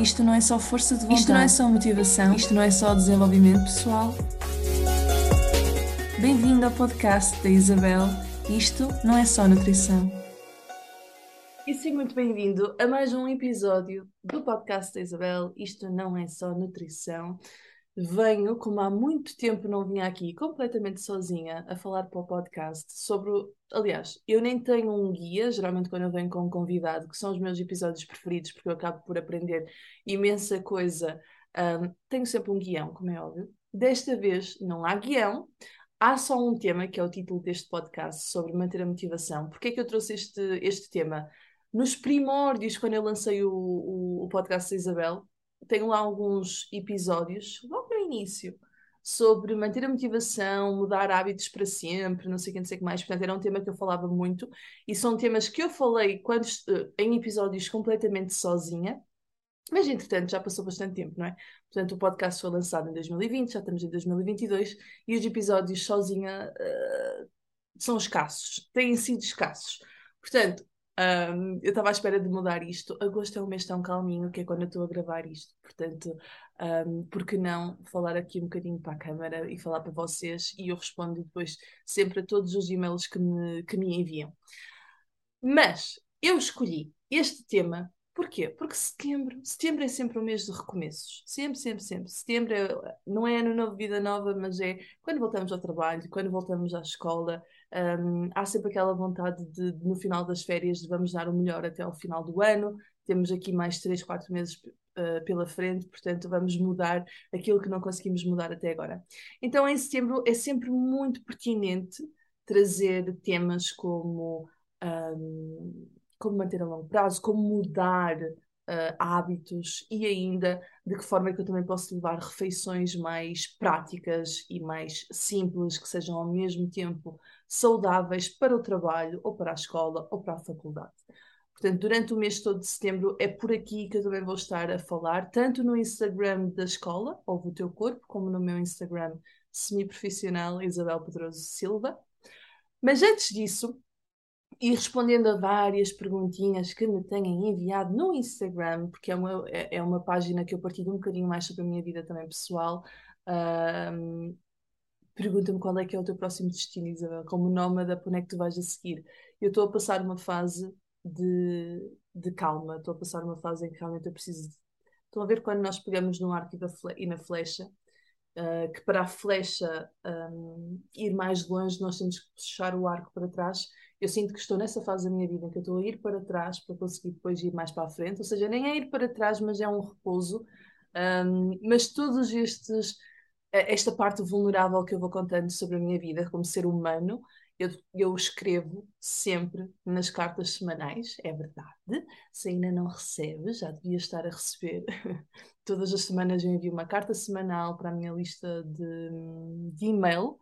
Isto não é só força de vontade. Isto não é só motivação. Isto não é só desenvolvimento pessoal. Bem-vindo ao podcast da Isabel. Isto não é só nutrição. E sim, muito bem-vindo a mais um episódio do podcast da Isabel. Isto não é só nutrição. Venho, como há muito tempo não vinha aqui, completamente sozinha, a falar para o podcast sobre. Aliás, eu nem tenho um guia, geralmente quando eu venho com um convidado, que são os meus episódios preferidos, porque eu acabo por aprender imensa coisa. Um, tenho sempre um guião, como é óbvio. Desta vez não há guião, há só um tema, que é o título deste podcast, sobre manter a motivação. Porquê é que eu trouxe este, este tema? Nos primórdios, quando eu lancei o, o, o podcast da Isabel, tenho lá alguns episódios, logo no início, sobre manter a motivação, mudar hábitos para sempre, não sei o que, não sei o que mais. Portanto, era um tema que eu falava muito e são temas que eu falei quando, eh, em episódios completamente sozinha. Mas, entretanto, já passou bastante tempo, não é? Portanto, o podcast foi lançado em 2020, já estamos em 2022 e os episódios sozinha uh, são escassos, têm sido escassos. Portanto, um, eu estava à espera de mudar isto. Agosto é um mês tão calminho que é quando eu estou a gravar isto. Portanto, um, por que não falar aqui um bocadinho para a câmara e falar para vocês? E eu respondo depois sempre a todos os e-mails que me, que me enviam. Mas eu escolhi este tema Porquê? Porque setembro, setembro é sempre um mês de recomeços. Sempre, sempre, sempre. Setembro é, não é ano novo, vida nova, mas é quando voltamos ao trabalho, quando voltamos à escola. Um, há sempre aquela vontade de, no final das férias, de vamos dar o melhor até ao final do ano. Temos aqui mais 3, 4 meses uh, pela frente, portanto, vamos mudar aquilo que não conseguimos mudar até agora. Então, em setembro é sempre muito pertinente trazer temas como. Um, como manter a longo prazo, como mudar uh, hábitos e ainda de que forma é que eu também posso levar refeições mais práticas e mais simples, que sejam ao mesmo tempo saudáveis para o trabalho, ou para a escola, ou para a faculdade. Portanto, durante o mês todo de setembro é por aqui que eu também vou estar a falar, tanto no Instagram da escola, Ouve o Teu Corpo, como no meu Instagram semi-profissional, Isabel Pedroso Silva. Mas antes disso, e respondendo a várias perguntinhas que me têm enviado no Instagram, porque é uma, é, é uma página que eu partilho um bocadinho mais sobre a minha vida também pessoal. Pergunta-me qual é que é o teu próximo destino, Isabel, como nómada, para onde é que tu vais a seguir? Eu estou a passar uma fase de, de calma, estou a passar uma fase em que realmente eu preciso. De... Estão a ver quando nós pegamos no arco e na flecha, uh, que para a flecha um, ir mais longe nós temos que puxar o arco para trás eu sinto que estou nessa fase da minha vida em que eu estou a ir para trás para conseguir depois ir mais para a frente, ou seja, nem é ir para trás, mas é um repouso. Um, mas todos estes, eh, esta parte vulnerável que eu vou contando sobre a minha vida como ser humano, eu, eu escrevo sempre nas cartas semanais, é verdade. Se ainda não recebe, já devia estar a receber. Todas as semanas eu envio uma carta semanal para a minha lista de, de e-mail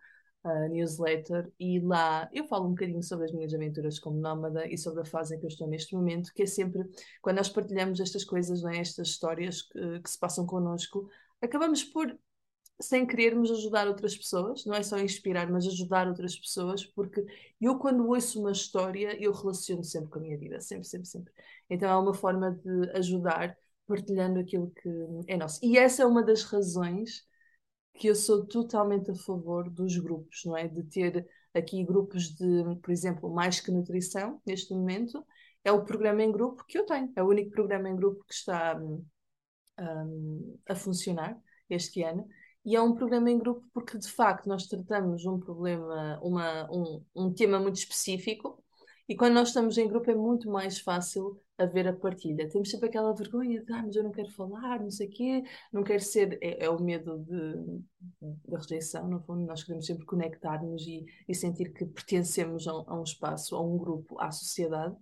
newsletter e lá eu falo um bocadinho sobre as minhas aventuras como nómada e sobre a fase em que eu estou neste momento, que é sempre quando nós partilhamos estas coisas, é? estas histórias que, que se passam connosco, acabamos por sem querermos ajudar outras pessoas, não é só inspirar, mas ajudar outras pessoas, porque eu quando ouço uma história, eu relaciono sempre com a minha vida, sempre, sempre, sempre. Então é uma forma de ajudar partilhando aquilo que é nosso. E essa é uma das razões que eu sou totalmente a favor dos grupos, não é? De ter aqui grupos de, por exemplo, mais que nutrição, neste momento, é o programa em grupo que eu tenho, é o único programa em grupo que está um, a funcionar este ano. E é um programa em grupo porque, de facto, nós tratamos um problema, uma, um, um tema muito específico, e quando nós estamos em grupo é muito mais fácil haver a partilha. Temos sempre aquela vergonha de, ah, mas eu não quero falar, não sei o quê, não quero ser. É, é o medo de, da rejeição, no fundo, nós queremos sempre conectar-nos e, e, sentir que pertencemos a, a, um espaço, a um grupo, à sociedade.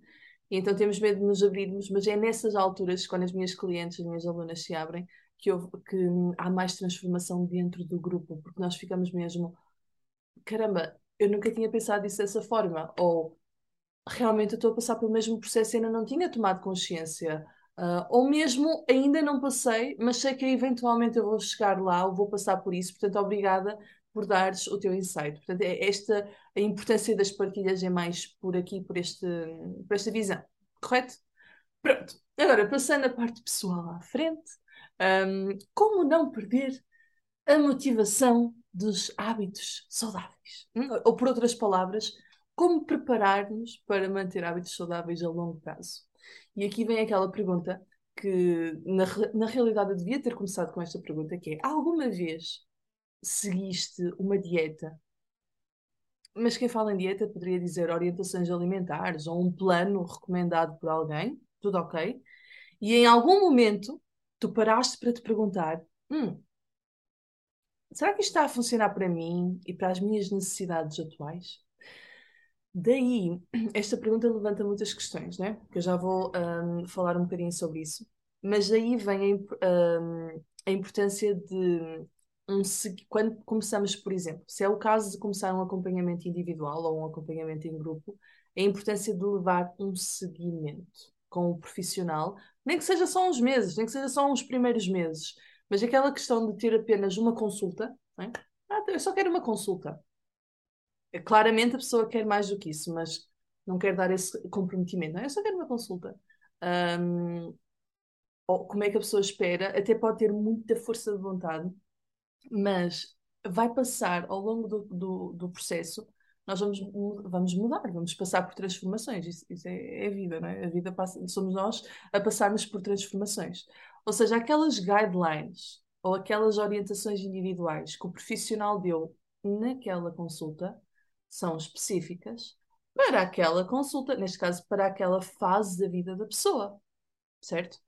E então temos medo de nos abrirmos, mas é nessas alturas, quando as minhas clientes, as minhas alunas se abrem, que, que há mais transformação dentro do grupo, porque nós ficamos mesmo, caramba, eu nunca tinha pensado isso dessa forma, ou realmente eu estou a passar pelo mesmo processo e ainda não tinha tomado consciência. Uh, ou mesmo ainda não passei, mas sei que eventualmente eu vou chegar lá, ou vou passar por isso, portanto, obrigada por dares o teu insight. Portanto, é esta a importância das partilhas é mais por aqui, por, este, por esta visão, correto? Pronto, agora passando a parte pessoal à frente, um, como não perder a motivação dos hábitos saudáveis? Hum? Ou, por outras palavras, como preparar-nos para manter hábitos saudáveis a longo prazo? E aqui vem aquela pergunta que, na, na realidade, eu devia ter começado com esta pergunta, que é, alguma vez seguiste uma dieta mas quem fala em dieta poderia dizer orientações alimentares ou um plano recomendado por alguém, tudo ok. E em algum momento tu paraste para te perguntar: hum, será que isto está a funcionar para mim e para as minhas necessidades atuais? Daí, esta pergunta levanta muitas questões, né? Que eu já vou um, falar um bocadinho sobre isso. Mas daí vem a, um, a importância de um, quando começamos, por exemplo, se é o caso de começar um acompanhamento individual ou um acompanhamento em grupo, a importância de levar um seguimento com o profissional, nem que seja só uns meses, nem que seja só uns primeiros meses, mas aquela questão de ter apenas uma consulta, é? ah, eu só quero uma consulta. É, claramente a pessoa quer mais do que isso, mas não quer dar esse comprometimento, não é? Eu só quero uma consulta. Um, ou como é que a pessoa espera, até pode ter muita força de vontade, mas vai passar ao longo do, do, do processo, nós vamos, vamos mudar, vamos passar por transformações. Isso, isso é, é, a vida, não é? A vida passa, somos nós a passarmos por transformações. Ou seja, aquelas guidelines ou aquelas orientações individuais que o profissional deu naquela consulta são específicas para aquela consulta, neste caso, para aquela fase da vida da pessoa, certo?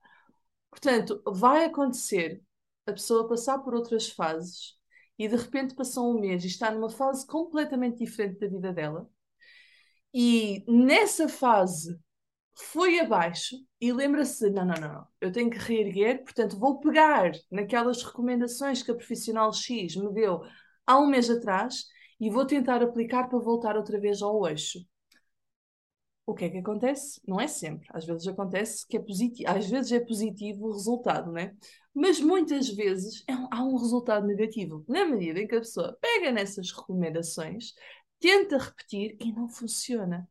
Portanto, vai acontecer a pessoa passar por outras fases e de repente passou um mês e está numa fase completamente diferente da vida dela. E nessa fase foi abaixo e lembra-se: não, não, não, eu tenho que reerguer, portanto vou pegar naquelas recomendações que a profissional X me deu há um mês atrás e vou tentar aplicar para voltar outra vez ao eixo. O que é que acontece? Não é sempre. Às vezes acontece que é positivo, às vezes é positivo o resultado, né? Mas muitas vezes é um, há um resultado negativo. Na medida em que a pessoa pega nessas recomendações, tenta repetir e não funciona.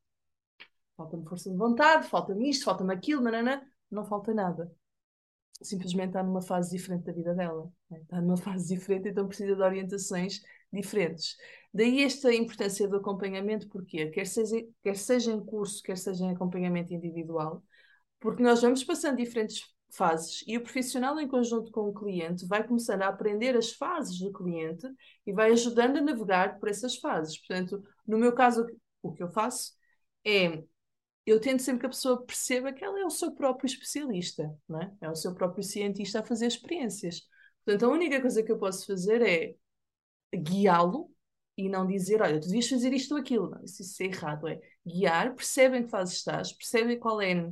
Falta-me força de vontade, falta-me isto, falta-me aquilo, nanana, não falta nada. Simplesmente está numa fase diferente da vida dela. Né? Está numa fase diferente, então precisa de orientações diferentes. Daí esta importância do acompanhamento, porque quer seja, quer seja em curso, quer seja em acompanhamento individual, porque nós vamos passando diferentes fases e o profissional, em conjunto com o cliente, vai começando a aprender as fases do cliente e vai ajudando a navegar por essas fases. Portanto, no meu caso, o que eu faço é eu tento sempre que a pessoa perceba que ela é o seu próprio especialista, não é? é o seu próprio cientista a fazer experiências. Portanto, a única coisa que eu posso fazer é guiá-lo e não dizer, olha, tu devias fazer isto ou aquilo. Não, isso, isso é errado. É guiar, percebem que fase estás, percebem qual é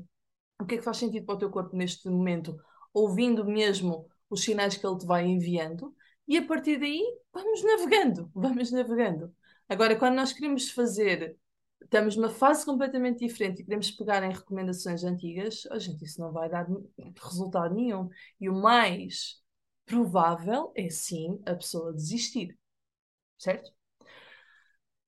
o que é que faz sentido para o teu corpo neste momento, ouvindo mesmo os sinais que ele te vai enviando, e a partir daí vamos navegando, vamos navegando. Agora, quando nós queremos fazer, estamos numa fase completamente diferente e queremos pegar em recomendações antigas, a gente, isso não vai dar resultado nenhum. E o mais provável é sim a pessoa desistir, certo?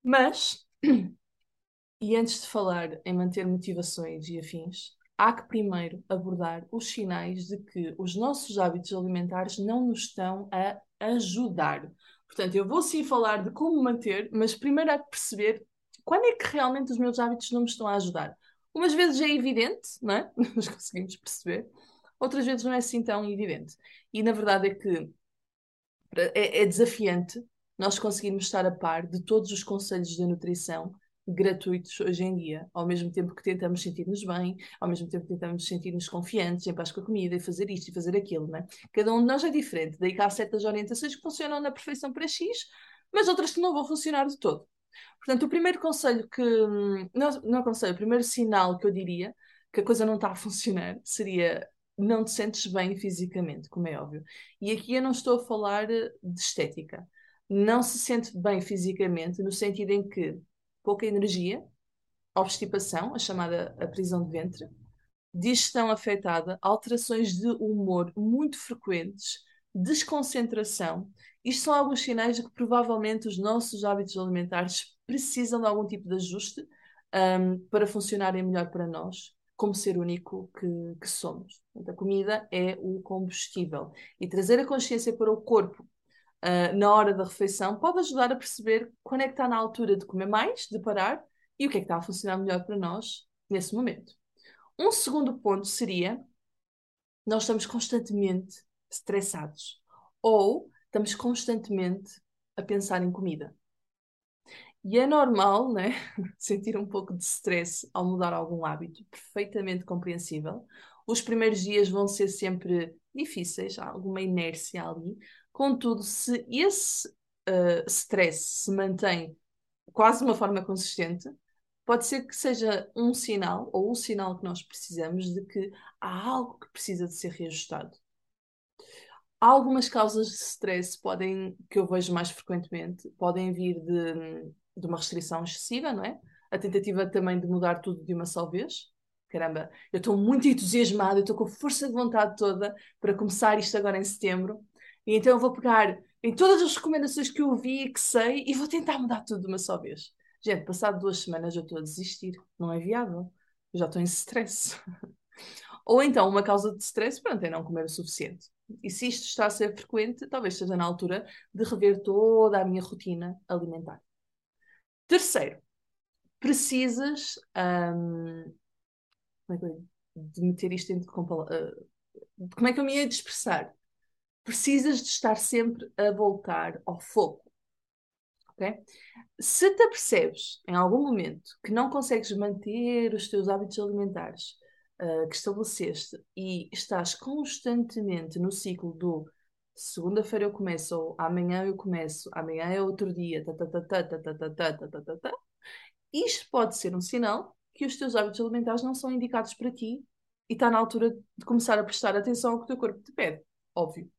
Mas, e antes de falar em manter motivações e afins, há que primeiro abordar os sinais de que os nossos hábitos alimentares não nos estão a ajudar. Portanto, eu vou sim falar de como manter, mas primeiro há que perceber quando é que realmente os meus hábitos não me estão a ajudar. Umas vezes é evidente, não é? Nós conseguimos perceber, outras vezes não é assim tão evidente. E na verdade é que é, é desafiante nós conseguirmos estar a par de todos os conselhos de nutrição gratuitos hoje em dia, ao mesmo tempo que tentamos sentir-nos bem, ao mesmo tempo que tentamos sentir-nos confiantes, em paz com a comida e fazer isto e fazer aquilo, né? Cada um de nós é diferente, daí que há certas orientações que funcionam na perfeição para X, mas outras que não vão funcionar de todo. Portanto, o primeiro conselho que, não, não conselho, o primeiro sinal que eu diria que a coisa não está a funcionar seria não te sentes bem fisicamente, como é óbvio. E aqui eu não estou a falar de estética. Não se sente bem fisicamente no sentido em que pouca energia, obstipação, a chamada a prisão de ventre, digestão afetada, alterações de humor muito frequentes, desconcentração. Isto são alguns sinais de que provavelmente os nossos hábitos alimentares precisam de algum tipo de ajuste um, para funcionarem melhor para nós. como ser único que, que somos. Portanto, a comida é o combustível. E trazer a consciência para o corpo uh, na hora da refeição pode ajudar a perceber quando é que está na altura de comer mais, de parar, e o que é que está a funcionar melhor para nós nesse momento. Um segundo ponto seria: nós estamos constantemente estressados ou estamos constantemente a pensar em comida. E é normal, né? Sentir um pouco de stress ao mudar algum hábito, perfeitamente compreensível. Os primeiros dias vão ser sempre difíceis, há alguma inércia ali. Contudo, se esse uh, stress se mantém quase de uma forma consistente, pode ser que seja um sinal, ou o sinal que nós precisamos, de que há algo que precisa de ser reajustado. Há algumas causas de stress podem, que eu vejo mais frequentemente, podem vir de de uma restrição excessiva, não é? A tentativa também de mudar tudo de uma só vez. Caramba, eu estou muito entusiasmada, eu estou com força de vontade toda para começar isto agora em setembro. E então eu vou pegar em todas as recomendações que eu vi e que sei e vou tentar mudar tudo de uma só vez. Gente, passado duas semanas eu estou a desistir. Não é viável. Eu já estou em stress. Ou então, uma causa de stress, pronto, é não comer o suficiente. E se isto está a ser frequente, talvez esteja na altura de rever toda a minha rotina alimentar. Terceiro, precisas. Um, como é que eu de meter isto dentro de uh, como é que eu me ia expressar? Precisas de estar sempre a voltar ao foco. ok? Se te apercebes em algum momento que não consegues manter os teus hábitos alimentares uh, que estabeleceste e estás constantemente no ciclo do segunda-feira eu começo, ou amanhã eu começo, amanhã é outro dia, isto pode ser um sinal que os teus hábitos alimentares não são indicados para ti e está na altura de começar a prestar atenção ao que o teu corpo te pede, óbvio.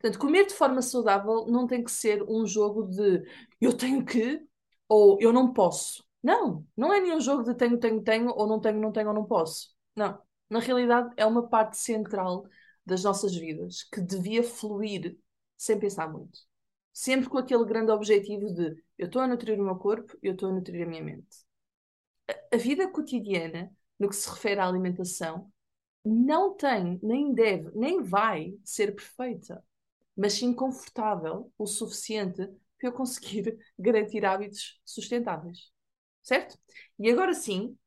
Portanto, comer de forma saudável não tem que ser um jogo de eu tenho que ou eu não posso. Não, não é nenhum jogo de tenho, tenho, tenho, ou não tenho, não tenho, ou não posso. Não. Na realidade, é uma parte central das nossas vidas que devia fluir sem pensar muito. Sempre com aquele grande objetivo de eu estou a nutrir o meu corpo, eu estou a nutrir a minha mente. A, a vida cotidiana, no que se refere à alimentação, não tem, nem deve, nem vai ser perfeita, mas sim confortável o suficiente para eu conseguir garantir hábitos sustentáveis. Certo? E agora sim,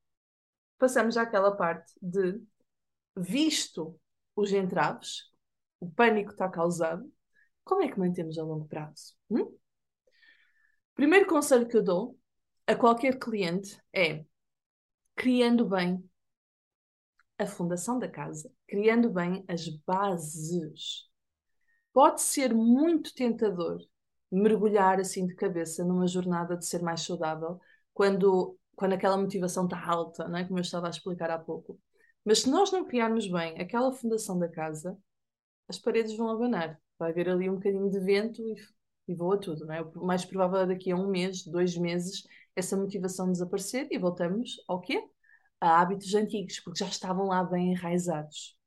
passamos àquela parte de, visto os entraves, o pânico está causado, como é que mantemos a longo prazo? Hum? Primeiro conselho que eu dou a qualquer cliente é criando bem a fundação da casa, criando bem as bases. Pode ser muito tentador mergulhar assim de cabeça numa jornada de ser mais saudável quando, quando aquela motivação está alta, não é? como eu estava a explicar há pouco. Mas se nós não criarmos bem aquela fundação da casa, as paredes vão abanar. Vai haver ali um bocadinho de vento e, e voa tudo, não é? O mais provável é daqui a um mês, dois meses, essa motivação desaparecer e voltamos ao quê? A hábitos antigos, porque já estavam lá bem enraizados.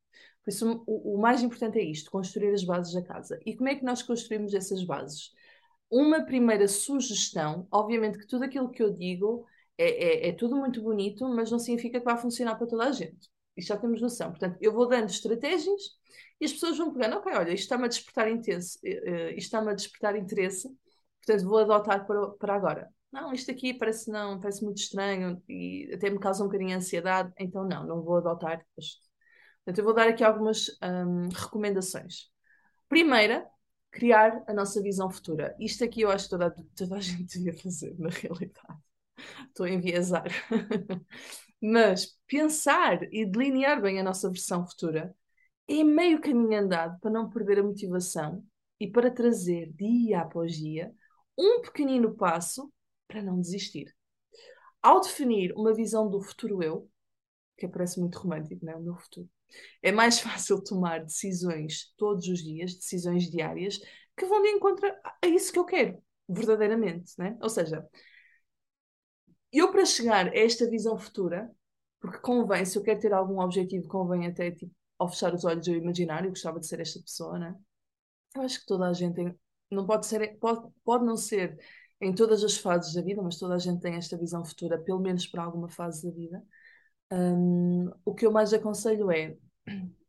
Por isso, o, o mais importante é isto: construir as bases da casa. E como é que nós construímos essas bases? Uma primeira sugestão, obviamente que tudo aquilo que eu digo é, é, é, tudo muito bonito, mas não significa que vai funcionar para toda a gente. Isto já temos noção. Portanto, eu vou dando estratégias e as pessoas vão pegando, ok, olha, isto está-me a despertar intenso, eh, eh, isto está-me a despertar interesse, portanto vou adotar para, para agora. Não, isto aqui parece não, parece muito estranho e até me causa um bocadinho de ansiedade, então não, não vou adotar. Portanto, eu vou dar aqui algumas hum, recomendações. Primeira, criar a nossa visão futura. Isto aqui eu acho que toda, toda a gente devia fazer, na realidade. Estou a enviesar. Mas pensar e delinear bem a nossa versão futura é meio caminho andado para não perder a motivação e para trazer dia após dia um pequenino passo para não desistir. Ao definir uma visão do futuro eu, que parece muito romântico, não é? O meu futuro, é mais fácil tomar decisões todos os dias, decisões diárias, que vão de encontro a isso que eu quero, verdadeiramente, né? Ou seja, eu, para chegar a esta visão futura, porque convém, se eu quero ter algum objetivo, convém até, tipo, ao fechar os olhos eu imaginar, eu gostava de ser esta pessoa, né? Eu acho que toda a gente tem, não pode ser, pode, pode não ser em todas as fases da vida, mas toda a gente tem esta visão futura, pelo menos para alguma fase da vida. Um, o que eu mais aconselho é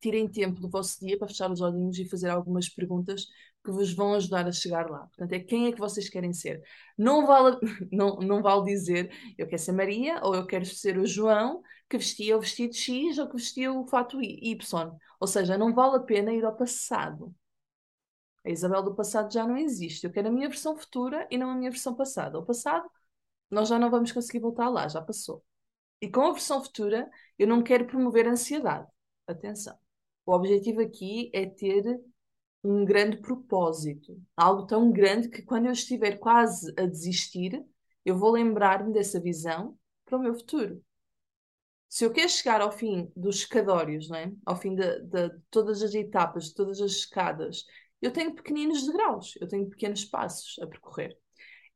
tirem tempo do vosso dia para fechar os olhinhos e fazer algumas perguntas que vos vão ajudar a chegar lá. Portanto, é quem é que vocês querem ser. Não vale, não, não vale dizer eu quero ser Maria ou eu quero ser o João que vestia o vestido X ou que vestia o fato Y. Ou seja, não vale a pena ir ao passado. A Isabel do passado já não existe. Eu quero a minha versão futura e não a minha versão passada. O passado, nós já não vamos conseguir voltar lá, já passou. E com a versão futura, eu não quero promover ansiedade. Atenção. O objetivo aqui é ter um grande propósito, algo tão grande que quando eu estiver quase a desistir, eu vou lembrar-me dessa visão para o meu futuro. Se eu quero chegar ao fim dos escadórios, não é? ao fim de, de, de todas as etapas, de todas as escadas, eu tenho pequeninos degraus, eu tenho pequenos passos a percorrer.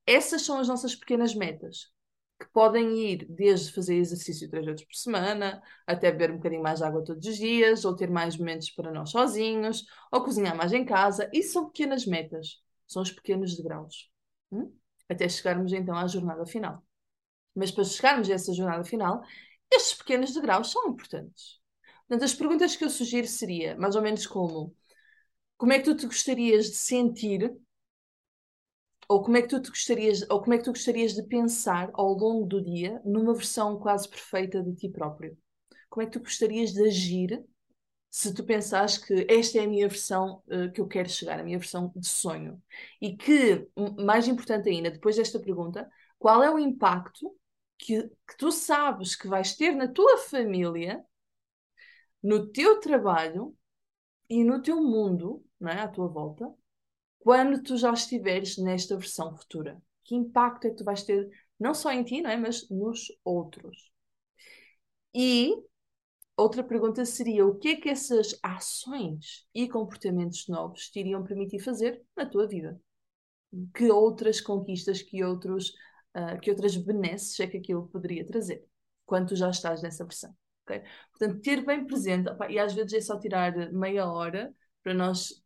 Essas são as nossas pequenas metas que podem ir desde fazer exercício três vezes por semana, até beber um bocadinho mais de água todos os dias, ou ter mais momentos para nós sozinhos, ou cozinhar mais em casa. Isso são pequenas metas, são os pequenos degraus. Hum? Até chegarmos então à jornada final. Mas para chegarmos a essa jornada final, estes pequenos degraus são importantes. Portanto, as perguntas que eu sugiro seria mais ou menos como como é que tu te gostarias de sentir ou como é que tu gostarias, ou como é que tu gostarias de pensar ao longo do dia numa versão quase perfeita de ti próprio? Como é que tu gostarias de agir se tu pensares que esta é a minha versão uh, que eu quero chegar, a minha versão de sonho? E que, mais importante ainda, depois desta pergunta, qual é o impacto que, que tu sabes que vais ter na tua família, no teu trabalho e no teu mundo, não é? à tua volta, quando tu já estiveres nesta versão futura? Que impacto é que tu vais ter, não só em ti, não é? mas nos outros? E outra pergunta seria: o que é que essas ações e comportamentos novos te iriam permitir fazer na tua vida? Que outras conquistas, que, outros, uh, que outras benesses é que aquilo poderia trazer quando tu já estás nessa versão? Okay? Portanto, ter bem presente, opa, e às vezes é só tirar meia hora para nós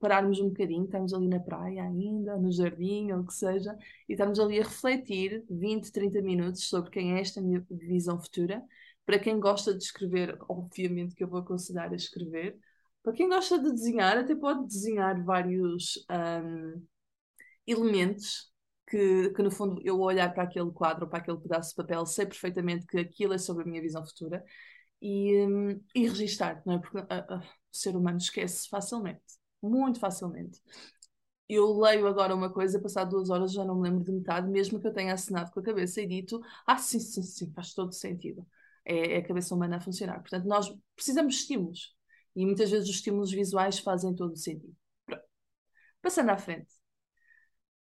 pararmos um bocadinho, estamos ali na praia ainda, no jardim, ou o que seja, e estamos ali a refletir 20, 30 minutos sobre quem é esta minha visão futura. Para quem gosta de escrever, obviamente que eu vou aconselhar a escrever. Para quem gosta de desenhar, até pode desenhar vários um, elementos que, que, no fundo, eu olhar para aquele quadro, para aquele pedaço de papel, sei perfeitamente que aquilo é sobre a minha visão futura e, um, e registar, não é? Porque uh, uh, o ser humano esquece facilmente muito facilmente. Eu leio agora uma coisa, passado duas horas já não me lembro de metade, mesmo que eu tenha assinado com a cabeça e dito, ah, sim, sim, sim, faz todo sentido. É, é a cabeça humana a funcionar. Portanto, nós precisamos de estímulos. E muitas vezes os estímulos visuais fazem todo o sentido. Pronto. Passando à frente.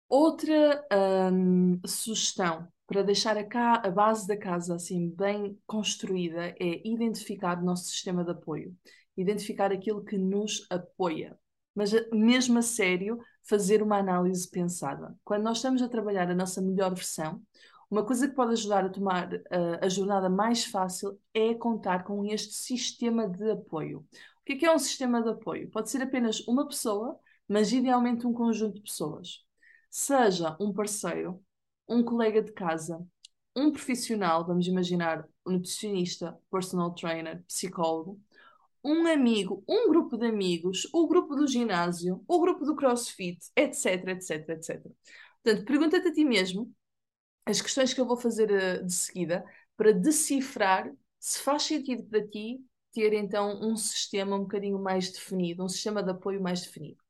Outra hum, sugestão para deixar a, a, base da casa assim bem construída é identificar o nosso sistema de apoio, identificar aquilo que nos apoia mas eh, mesmo a sério, fazer uma análise pensada. Quando nós estamos a trabalhar a nossa melhor versão, uma coisa que pode ajudar a tomar uh, a jornada mais fácil é contar com este sistema de apoio. O que é, que é um sistema de apoio? Pode ser apenas uma pessoa, mas idealmente um conjunto de pessoas. Seja um parceiro, um colega de casa, um profissional, vamos imaginar, um nutricionista, personal trainer, psicólogo, um amigo, um grupo de amigos, o grupo do ginásio, o grupo do crossfit, etc, etc, etc. Portanto, pergunta-te a ti mesmo as questões que eu vou fazer uh, de seguida para decifrar se faz sentido para ti ter então um sistema um bocadinho mais definido, um sistema de apoio mais definido.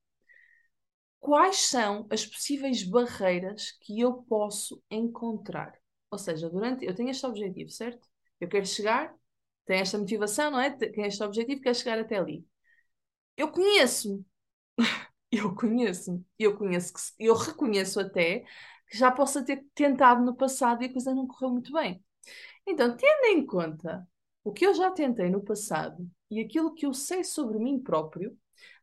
Quais são as possíveis barreiras que eu posso encontrar? Ou seja, durante eu tenho este objetivo, certo? Eu quero chegar tem esta motivação, não é? Tem este objetivo, quer chegar até ali. Eu conheço-me. eu conheço-me. Eu conheço que eu reconheço até que já possa ter tentado no passado e a coisa não correu muito bem. Então, tendo em conta o que eu já tentei no passado e aquilo que eu sei sobre mim próprio,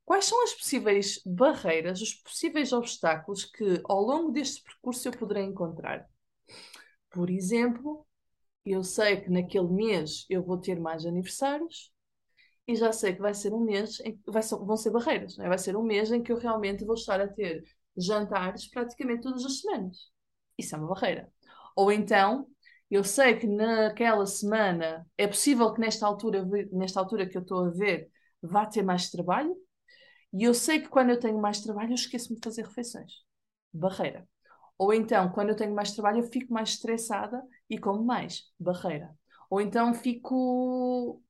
quais são as possíveis barreiras, os possíveis obstáculos que ao longo deste percurso eu poderei encontrar? Por exemplo, eu sei que naquele mês eu vou ter mais aniversários e já sei que vai ser um mês em que vai vão ser barreiras, é? vai ser um mês em que eu realmente vou estar a ter jantares praticamente todas as semanas. Isso é uma barreira. Ou então Eu sei que naquela semana é possível que nesta altura, nesta altura que eu estou a ver, vá ter mais trabalho. E eu sei que quando eu tenho mais trabalho, eu esqueço-me de fazer refeições. Barreira. Ou então, quando eu tenho mais trabalho, eu fico mais estressada e como mais. Barreira. Ou então fico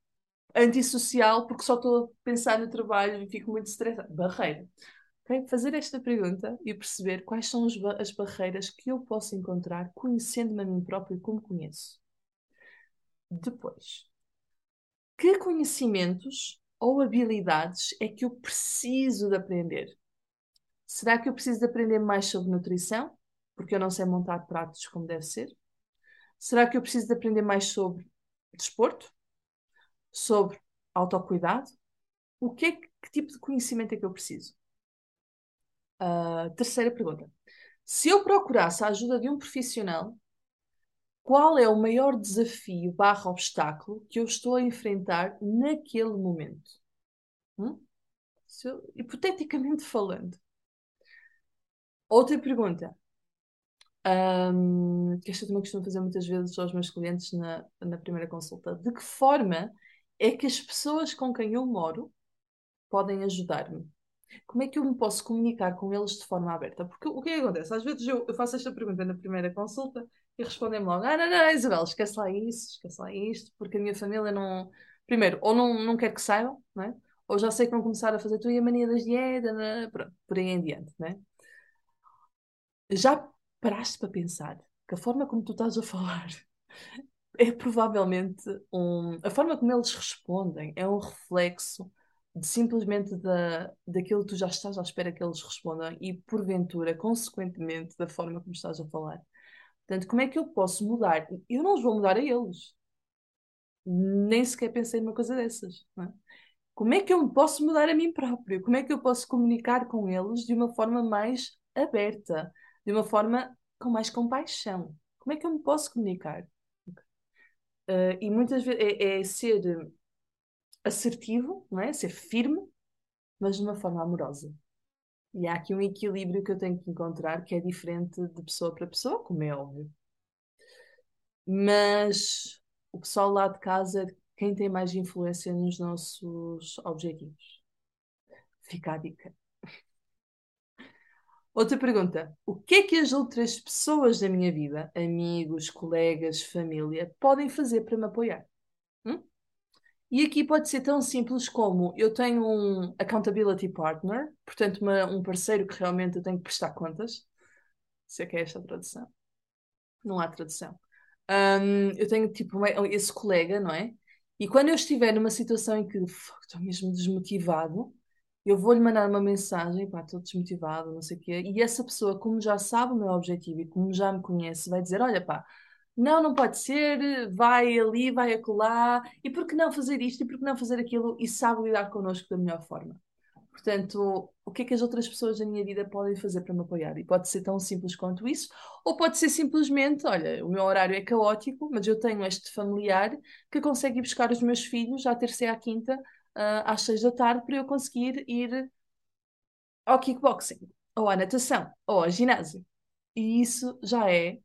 antissocial porque só estou a pensar no trabalho e fico muito estressada. Barreira. Okay? Fazer esta pergunta e perceber quais são as barreiras que eu posso encontrar conhecendo-me a mim próprio como conheço. Depois, que conhecimentos ou habilidades é que eu preciso de aprender? Será que eu preciso de aprender mais sobre nutrição? Porque eu não sei montar pratos como deve ser? Será que eu preciso de aprender mais sobre desporto? Sobre autocuidado? O que, é que, que tipo de conhecimento é que eu preciso? Uh, terceira pergunta. Se eu procurasse a ajuda de um profissional, qual é o maior desafio barra obstáculo que eu estou a enfrentar naquele momento? Hum? Eu, hipoteticamente falando. Outra pergunta. Que esta eu também costumo fazer muitas vezes aos meus clientes na, na primeira consulta. De que forma é que as pessoas com quem eu moro podem ajudar-me? como é que eu me posso comunicar com eles de forma aberta? Porque o que é que acontece? Às vezes eu, eu faço esta pergunta na primeira consulta e respondem-me logo: Ah, não, não, Isabel, esquece lá isso, esquece lá isto, porque a minha família não. Primeiro, ou não, não quer que saibam, não é? ou já sei que vão começar a fazer tu e a mania das dietas, né? pronto, por aí em diante. Né? Já paraste para pensar que a forma como tu estás a falar é provavelmente um. A forma como eles respondem é um reflexo de simplesmente da, daquilo que tu já estás à espera que eles respondam e, porventura, consequentemente, da forma como estás a falar. Portanto, como é que eu posso mudar? Eu não os vou mudar a eles. Nem sequer pensei numa coisa dessas. É? Como é que eu me posso mudar a mim próprio? Como é que eu posso comunicar com eles de uma forma mais aberta? De uma forma com mais compaixão? Como é que eu me posso comunicar? Uh, e muitas vezes é, é ser assertivo, não é? Ser firme, mas de uma forma amorosa. E há aqui um equilíbrio que eu tenho que encontrar que é diferente de pessoa para pessoa, como é óbvio. Mas o pessoal lá de casa é quem tem mais influência nos nossos objetivos. Fica a dica. Outra pergunta. O que é que as outras pessoas da minha vida, amigos, colegas, família, podem fazer para me apoiar? Hum? E aqui pode ser tão simples como eu tenho um accountability partner, portanto, uma, um parceiro que realmente eu tenho que prestar contas. Se é que é esta a tradução. Não há tradução. Um, eu tenho tipo esse colega, não é? E quando eu estiver numa situação em que estou mesmo desmotivado, eu vou-lhe mandar uma mensagem, pá, estou desmotivado, não sei o quê, e essa pessoa, como já sabe o meu objetivo e como já me conhece, vai dizer: Olha, pá, não, não pode ser, vai ali, vai acolá, e por que não fazer isto, e por que não fazer aquilo, e sabe lidar connosco da melhor forma. Portanto, o que é que as outras pessoas da minha vida podem fazer para me apoiar? E pode ser tão simples quanto isso, ou pode ser simplesmente, olha, o meu horário é caótico, mas eu tenho este familiar que consegue ir buscar os meus filhos à terça e à quinta, uh, às seis da tarde, para eu conseguir ir ao kickboxing, ou à natação, ou ao ginásio. E isso já é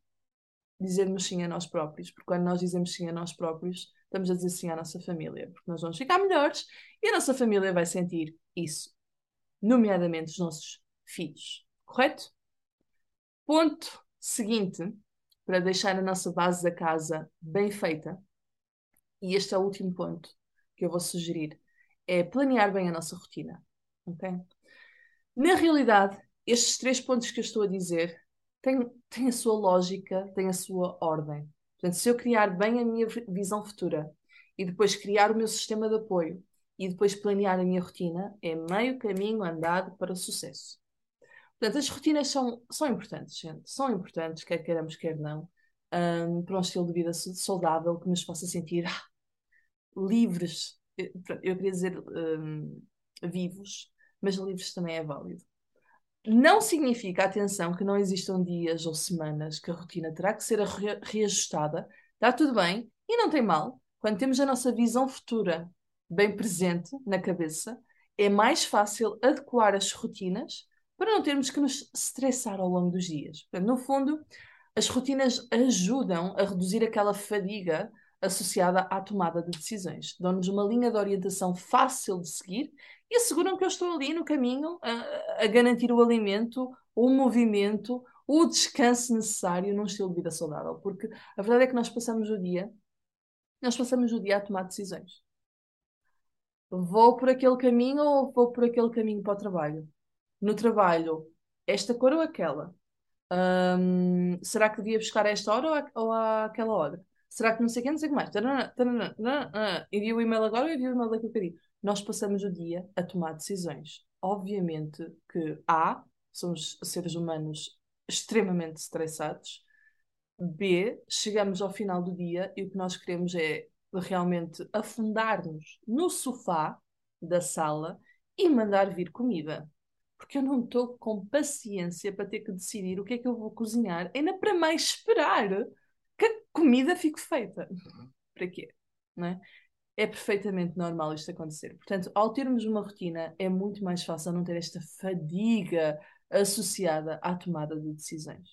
dizermos sim a nós próprios, porque quando nós dizemos sim a nós próprios, estamos a dizer sim à nossa família, porque nós vamos ficar melhores e a nossa família vai sentir isso, nomeadamente os nossos filhos, correto? Ponto seguinte, para deixar a nossa base da casa bem feita, e este é o último ponto que eu vou sugerir, é planear bem a nossa rotina, ok? Na realidade, estes três pontos que eu estou a dizer tem, tem a sua lógica, tem a sua ordem. Portanto, se eu criar bem a minha visão futura e depois criar o meu sistema de apoio e depois planear a minha rotina, é meio caminho andado para o sucesso. Portanto, as rotinas são, são importantes, gente. São importantes, quer queiramos, quer não, um, para um estilo de vida saudável que nos faça sentir ah, livres. Eu, queria dizer um, vivos, mas livres também é válido. Não significa, atenção, que não existam dias ou semanas que a rotina terá que ser reajustada. Está tudo bem e não tem mal. Quando temos a nossa visão futura bem presente na cabeça, é mais fácil adequar as rotinas para não termos que nos estressar ao longo dos dias. Portanto, no fundo, As rotinas ajudam a reduzir aquela fadiga associada à tomada de decisões. Dão-nos uma linha de orientação fácil de seguir e asseguram que eu estou ali no caminho a, a garantir o alimento, o movimento, o descanso necessário num estilo de vida saudável. Porque a verdade é que nós passamos o dia, nós passamos o dia a tomar decisões. Vou por aquele caminho ou vou por aquele caminho para o trabalho? No trabalho, esta cor ou aquela? Será que devia buscar a esta hora ou, a, ou àquela hora? Será que não sei o que, não sei o que mais? Envio o e-mail agora ou envio o e-mail daqui a bocadinho? Nós passamos o dia a tomar decisões. Obviamente que A, somos seres humanos extremamente estressados. B, chegamos ao final do dia e o que nós queremos é realmente afundar-nos no sofá da sala e mandar vir comida. Porque eu não estou com paciência para ter que decidir o que é que eu vou cozinhar, ainda para mais esperar que a comida fique feita. Para quê? Não é? é perfeitamente normal isto acontecer. Portanto, ao termos uma rotina, é muito mais fácil não ter esta fadiga associada à tomada de decisões.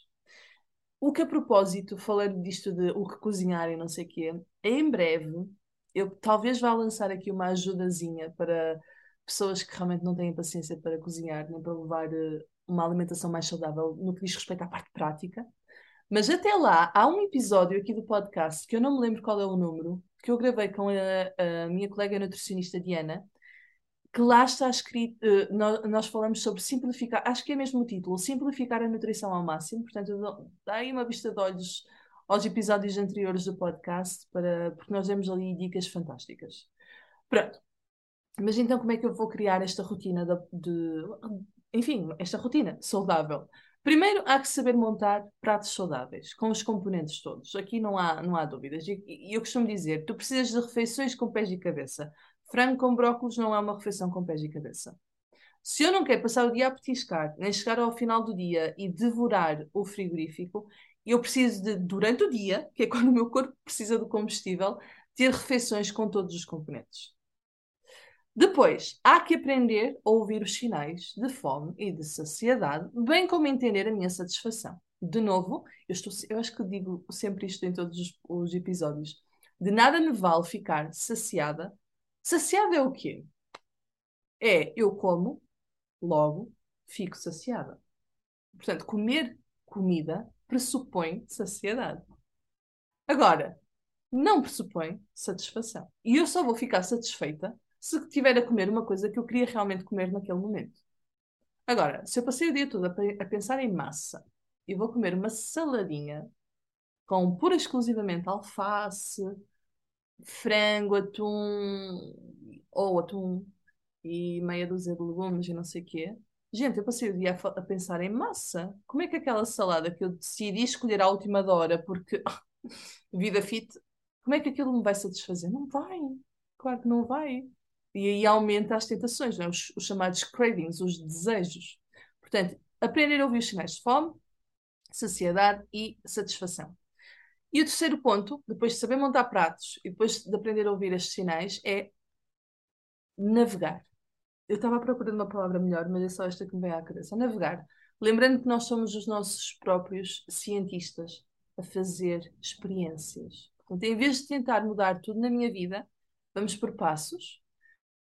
O que a propósito, falando disto de o que cozinhar e não sei o quê, em breve eu talvez vá lançar aqui uma ajudazinha para pessoas que realmente não têm paciência para cozinhar, nem para levar uh, uma alimentação mais saudável no que diz respeito à parte prática. Mas até lá, há um episódio aqui do podcast, que eu não me lembro qual é o número, que eu gravei com a, a minha colega nutricionista Diana, que lá está escrito, uh, nós, nós, falamos sobre simplificar, acho que é mesmo o título, simplificar a nutrição ao máximo, portanto, dá aí uma vista de olhos aos episódios anteriores do podcast, para, porque nós demos ali dicas fantásticas. Pronto. Mas então como é que eu vou criar esta rotina de, de enfim, esta rotina saudável? Primeiro, há que saber montar pratos saudáveis, com os componentes todos. Aqui não há, não há dúvidas. E eu costumo dizer: tu precisas de refeições com pés e cabeça. Frango com brócolis não é uma refeição com pés e cabeça. Se eu não quero passar o dia a petiscar, nem chegar ao final do dia e devorar o frigorífico, eu preciso de, durante o dia, que é quando o meu corpo precisa do combustível, ter refeições com todos os componentes. Depois, há que aprender a ouvir os sinais de fome e de saciedade, bem como entender a minha satisfação. De novo, eu, estou, eu acho que digo sempre isto em todos os, os episódios. De nada me vale ficar saciada. Saciada é o quê? É eu como, logo fico saciada. Portanto, comer comida pressupõe saciedade. Agora, não pressupõe satisfação. E eu só vou ficar satisfeita se estiver a comer uma coisa que eu queria realmente comer naquele momento. Agora, se eu passei o dia todo a, pensar em massa e vou comer uma saladinha com pura e exclusivamente alface, frango, atum ou atum e meia dúzia de legumes e não sei o quê. Gente, eu passei o dia a, a, pensar em massa. Como é que aquela salada que eu decidi escolher à última hora porque vida fit, como é que aquilo me vai satisfazer? Não vai. Claro que não vai. E aí aumenta as tentações, é? os, os, chamados cravings, os desejos. Portanto, aprender a ouvir os sinais de fome, saciedade e satisfação. E o terceiro ponto, depois de saber montar pratos e depois de aprender a ouvir estes sinais, é navegar. Eu estava à procura de uma palavra melhor, mas é só esta que me vem à cabeça. Navegar. Lembrando que nós somos os nossos próprios cientistas a fazer experiências. Portanto, em vez de tentar mudar tudo na minha vida, vamos por passos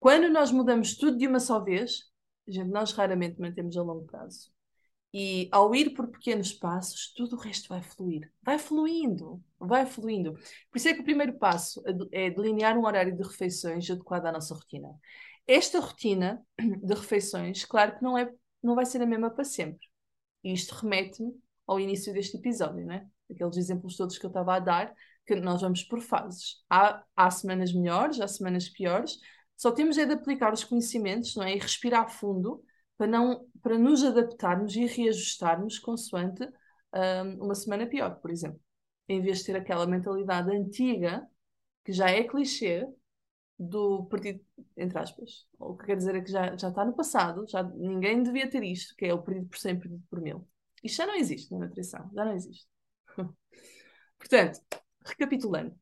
quando nós mudamos tudo de uma só vez, gente, nós raramente mantemos a longo prazo. E ao ir por pequenos passos, tudo o resto vai fluir. Vai fluindo, vai fluindo. Por isso é que o primeiro passo é delinear um horário de refeições adequado à nossa rotina. Esta rotina de refeições, claro que não, é, não vai ser a mesma para sempre. E isto remete-me ao início deste episódio, né? Aqueles exemplos todos que eu estava a dar, que nós vamos por fases. Há, há semanas melhores, há semanas piores, só temos é de aplicar os conhecimentos, não é? E respirar fundo para, não, para nos adaptarmos e reajustarmos consoante um, uma semana pior, por exemplo. Em vez de ter aquela mentalidade antiga, que já é clichê, do partido, entre aspas. O que quer dizer é que já, já está no passado, já ninguém devia ter isto, que é o perdido por 100, perdido por mil. Isto já não existe na nutrição, já não existe. Portanto, recapitulando,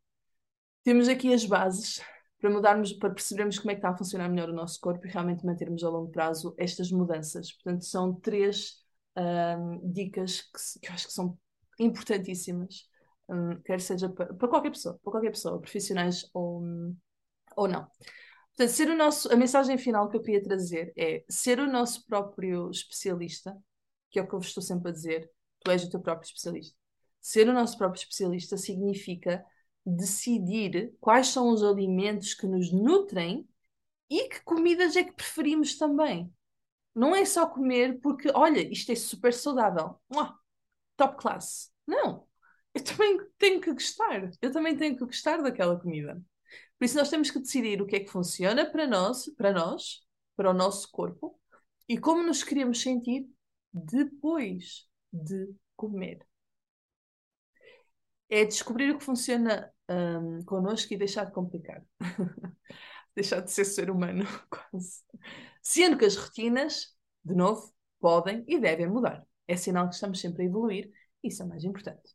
temos aqui as bases para mudarmos, para percebermos como é que está a funcionar melhor o nosso corpo e realmente mantermos a longo prazo estas mudanças. Portanto, são três um, dicas que, que, eu acho que são importantíssimas, um, quer seja para, para, qualquer pessoa, para qualquer pessoa, profissionais ou, ou não. Portanto, ser o nosso, a mensagem final que eu queria trazer é ser o nosso próprio especialista, que é o que eu vos estou sempre a dizer, tu és o teu próprio especialista. Ser o nosso próprio especialista significa decidir quais são os alimentos que nos nutrem e que comidas é que preferimos também. Não é só comer porque, olha, isto é super saudável. top class. Não. Eu também tenho que gostar. Eu também tenho que gostar daquela comida. Por isso nós temos que decidir o que é que funciona para nós, para nós, para o nosso corpo e como nos queremos sentir depois de comer. É descobrir o que funciona um, connosco e deixar de complicar. deixar de ser ser humano, quase. Sendo que as rotinas, de novo, podem e devem mudar. É sinal que estamos sempre a evoluir, isso é o mais importante.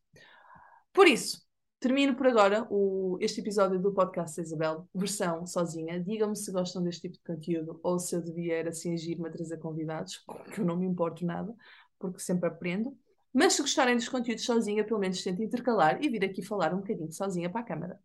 Por isso, termino por agora o, este episódio do podcast Isabel, versão sozinha. Digam-me se gostam deste tipo de conteúdo ou se eu devia assim agir-me a trazer convidados, que eu não me importo nada, porque sempre aprendo. Mas se gostarem dos conteúdos sozinha, pelo menos tentem intercalar e vir aqui falar um bocadinho sozinha para a câmara.